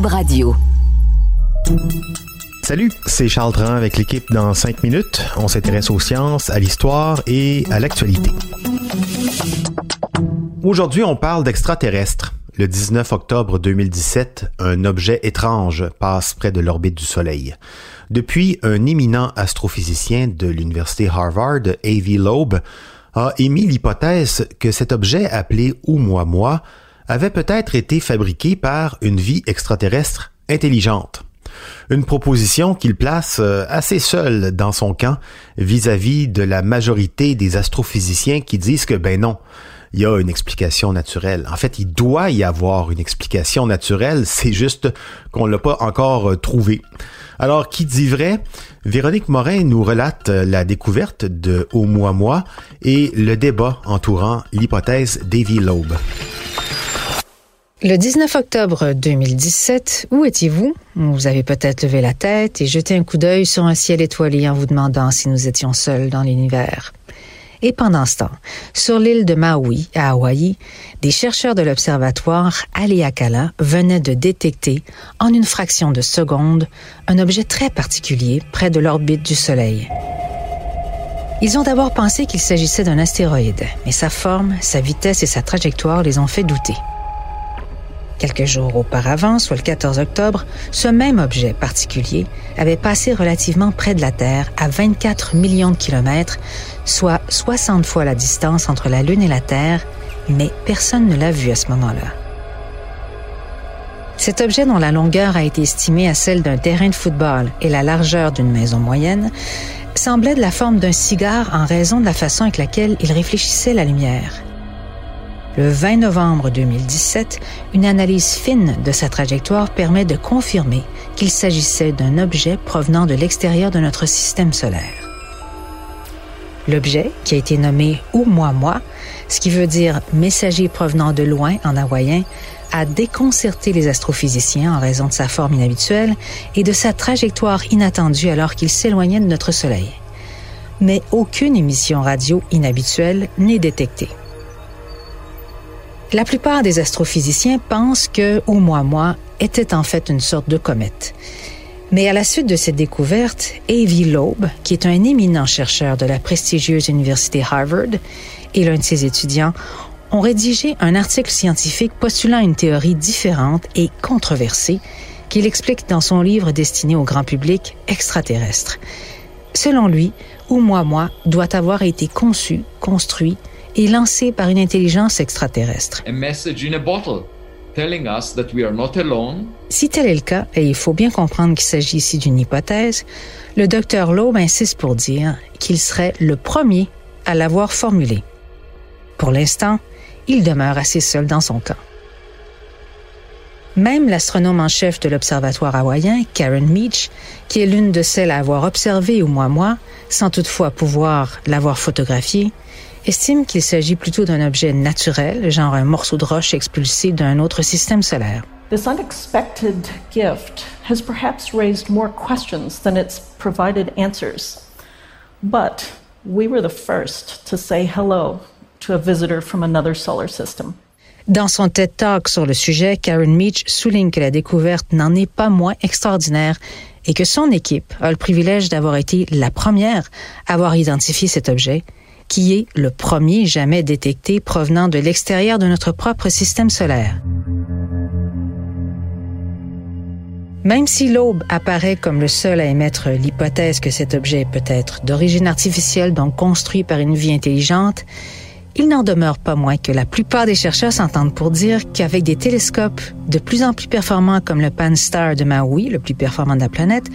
Radio. Salut, c'est Charles Dran avec l'équipe dans 5 minutes. On s'intéresse aux sciences, à l'histoire et à l'actualité. Aujourd'hui, on parle d'extraterrestres. Le 19 octobre 2017, un objet étrange passe près de l'orbite du Soleil. Depuis, un éminent astrophysicien de l'université Harvard, A.V. Loeb, a émis l'hypothèse que cet objet appelé Oumuamua avait peut-être été fabriqué par une vie extraterrestre intelligente. Une proposition qu'il place euh, assez seul dans son camp vis-à-vis de la majorité des astrophysiciens qui disent que ben non, il y a une explication naturelle. En fait, il doit y avoir une explication naturelle, c'est juste qu'on l'a pas encore euh, trouvé. Alors, qui dit vrai? Véronique Morin nous relate euh, la découverte de Oumuamua et le débat entourant l'hypothèse d'Avy Loeb. Le 19 octobre 2017, où étiez-vous? Vous avez peut-être levé la tête et jeté un coup d'œil sur un ciel étoilé en vous demandant si nous étions seuls dans l'univers. Et pendant ce temps, sur l'île de Maui, à Hawaï, des chercheurs de l'observatoire Haleakala venaient de détecter, en une fraction de seconde, un objet très particulier près de l'orbite du Soleil. Ils ont d'abord pensé qu'il s'agissait d'un astéroïde, mais sa forme, sa vitesse et sa trajectoire les ont fait douter. Quelques jours auparavant, soit le 14 octobre, ce même objet particulier avait passé relativement près de la Terre à 24 millions de kilomètres, soit 60 fois la distance entre la Lune et la Terre, mais personne ne l'a vu à ce moment-là. Cet objet dont la longueur a été estimée à celle d'un terrain de football et la largeur d'une maison moyenne semblait de la forme d'un cigare en raison de la façon avec laquelle il réfléchissait la lumière. Le 20 novembre 2017, une analyse fine de sa trajectoire permet de confirmer qu'il s'agissait d'un objet provenant de l'extérieur de notre système solaire. L'objet, qui a été nommé Oumuamua, ce qui veut dire messager provenant de loin en hawaïen, a déconcerté les astrophysiciens en raison de sa forme inhabituelle et de sa trajectoire inattendue alors qu'il s'éloignait de notre Soleil. Mais aucune émission radio inhabituelle n'est détectée. La plupart des astrophysiciens pensent que Oumuamua était en fait une sorte de comète. Mais à la suite de cette découverte, Avi Loeb, qui est un éminent chercheur de la prestigieuse université Harvard, et l'un de ses étudiants, ont rédigé un article scientifique postulant une théorie différente et controversée qu'il explique dans son livre destiné au grand public extraterrestre. Selon lui, Oumuamua doit avoir été conçu, construit est lancé par une intelligence extraterrestre. Si tel est le cas, et il faut bien comprendre qu'il s'agit ici d'une hypothèse, le docteur Loeb insiste pour dire qu'il serait le premier à l'avoir formulé. Pour l'instant, il demeure assez seul dans son camp. Même l'astronome en chef de l'Observatoire hawaïen, Karen Meach, qui est l'une de celles à avoir observé au mois-mois, sans toutefois pouvoir l'avoir photographié, estime qu'il s'agit plutôt d'un objet naturel, genre un morceau de roche expulsé d'un autre système solaire. This unexpected gift has perhaps raised more questions than it's provided answers. But we were the first to say hello to a visitor from another solar system. Dans son TED Talk sur le sujet, Karen Meach souligne que la découverte n'en est pas moins extraordinaire et que son équipe a le privilège d'avoir été la première à avoir identifié cet objet qui est le premier jamais détecté provenant de l'extérieur de notre propre système solaire. Même si l'aube apparaît comme le seul à émettre l'hypothèse que cet objet peut être d'origine artificielle, donc construit par une vie intelligente, il n'en demeure pas moins que la plupart des chercheurs s'entendent pour dire qu'avec des télescopes de plus en plus performants comme le Pan-STARRS de Maui, le plus performant de la planète,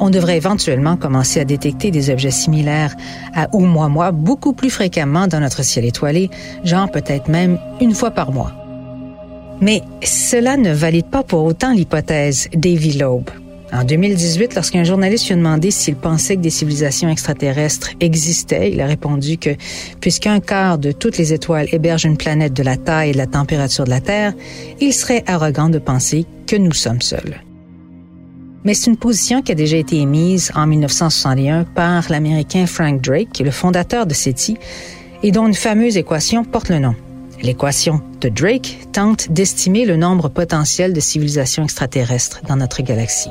on devrait éventuellement commencer à détecter des objets similaires à Oumuamua beaucoup plus fréquemment dans notre ciel étoilé, genre peut-être même une fois par mois. Mais cela ne valide pas pour autant l'hypothèse Davy Loeb. En 2018, lorsqu'un journaliste lui a demandé s'il pensait que des civilisations extraterrestres existaient, il a répondu que puisqu'un quart de toutes les étoiles hébergent une planète de la taille et de la température de la Terre, il serait arrogant de penser que nous sommes seuls. Mais c'est une position qui a déjà été émise en 1961 par l'Américain Frank Drake, le fondateur de SETI, et dont une fameuse équation porte le nom. L'équation de Drake tente d'estimer le nombre potentiel de civilisations extraterrestres dans notre galaxie.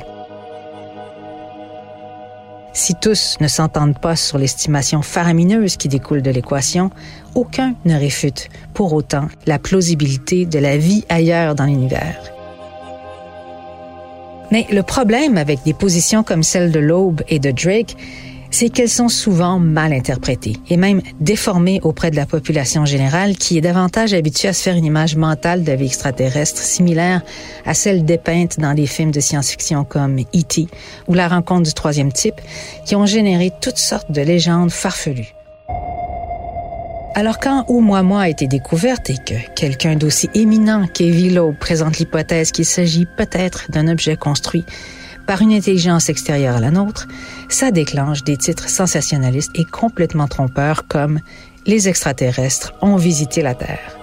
Si tous ne s'entendent pas sur l'estimation faramineuse qui découle de l'équation, aucun ne réfute pour autant la plausibilité de la vie ailleurs dans l'univers. Mais le problème avec des positions comme celle de Loeb et de Drake, c'est qu'elles sont souvent mal interprétées et même déformées auprès de la population générale qui est davantage habituée à se faire une image mentale de la vie extraterrestre similaire à celle dépeinte dans les films de science-fiction comme E.T. ou La rencontre du troisième type qui ont généré toutes sortes de légendes farfelues. Alors quand Oumuamua a été découverte et que quelqu'un d'aussi éminent qu'Evilo présente l'hypothèse qu'il s'agit peut-être d'un objet construit par une intelligence extérieure à la nôtre, ça déclenche des titres sensationnalistes et complètement trompeurs comme Les extraterrestres ont visité la Terre.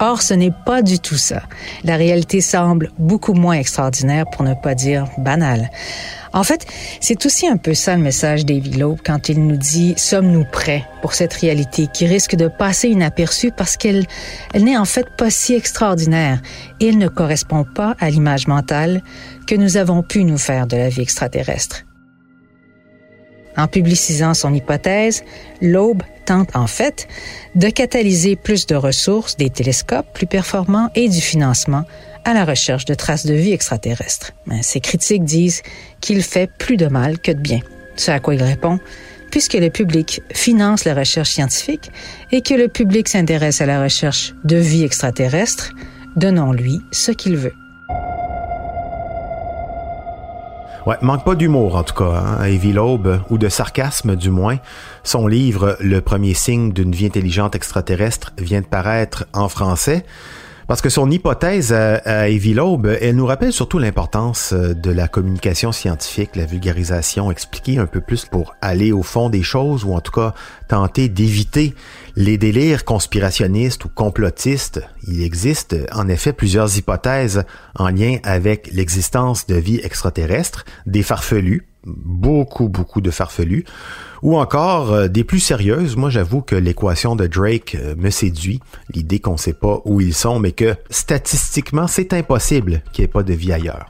Or, ce n'est pas du tout ça. La réalité semble beaucoup moins extraordinaire, pour ne pas dire banale. En fait, c'est aussi un peu ça le message d'Avy Loeb quand il nous dit sommes-nous prêts pour cette réalité qui risque de passer inaperçue parce qu'elle elle n'est en fait pas si extraordinaire et elle ne correspond pas à l'image mentale que nous avons pu nous faire de la vie extraterrestre. En publicisant son hypothèse, Loeb tente en fait de catalyser plus de ressources, des télescopes plus performants et du financement à la recherche de traces de vie extraterrestres. Mais ses critiques disent qu'il fait plus de mal que de bien. Ce à quoi il répond, puisque le public finance la recherche scientifique et que le public s'intéresse à la recherche de vie extraterrestre, donnons-lui ce qu'il veut. Ouais, manque pas d'humour en tout cas, hein, Evie ou de sarcasme du moins. Son livre Le premier signe d'une vie intelligente extraterrestre vient de paraître en français. Parce que son hypothèse à, à elle nous rappelle surtout l'importance euh, de la communication scientifique, la vulgarisation, expliquer un peu plus pour aller au fond des choses ou en tout cas tenter d'éviter les délires conspirationnistes ou complotistes. Il existe en effet plusieurs hypothèses en lien avec l'existence de vie extraterrestre, des farfelus, beaucoup, beaucoup de farfelus, ou encore euh, des plus sérieuses. Moi, j'avoue que l'équation de Drake euh, me séduit, l'idée qu'on ne sait pas où ils sont, mais que statistiquement, c'est impossible qu'il n'y ait pas de vie ailleurs.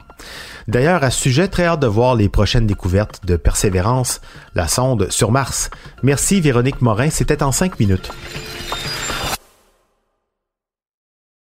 D'ailleurs, à ce sujet, très hâte de voir les prochaines découvertes de Persévérance, la sonde sur Mars. Merci Véronique Morin, c'était en cinq minutes.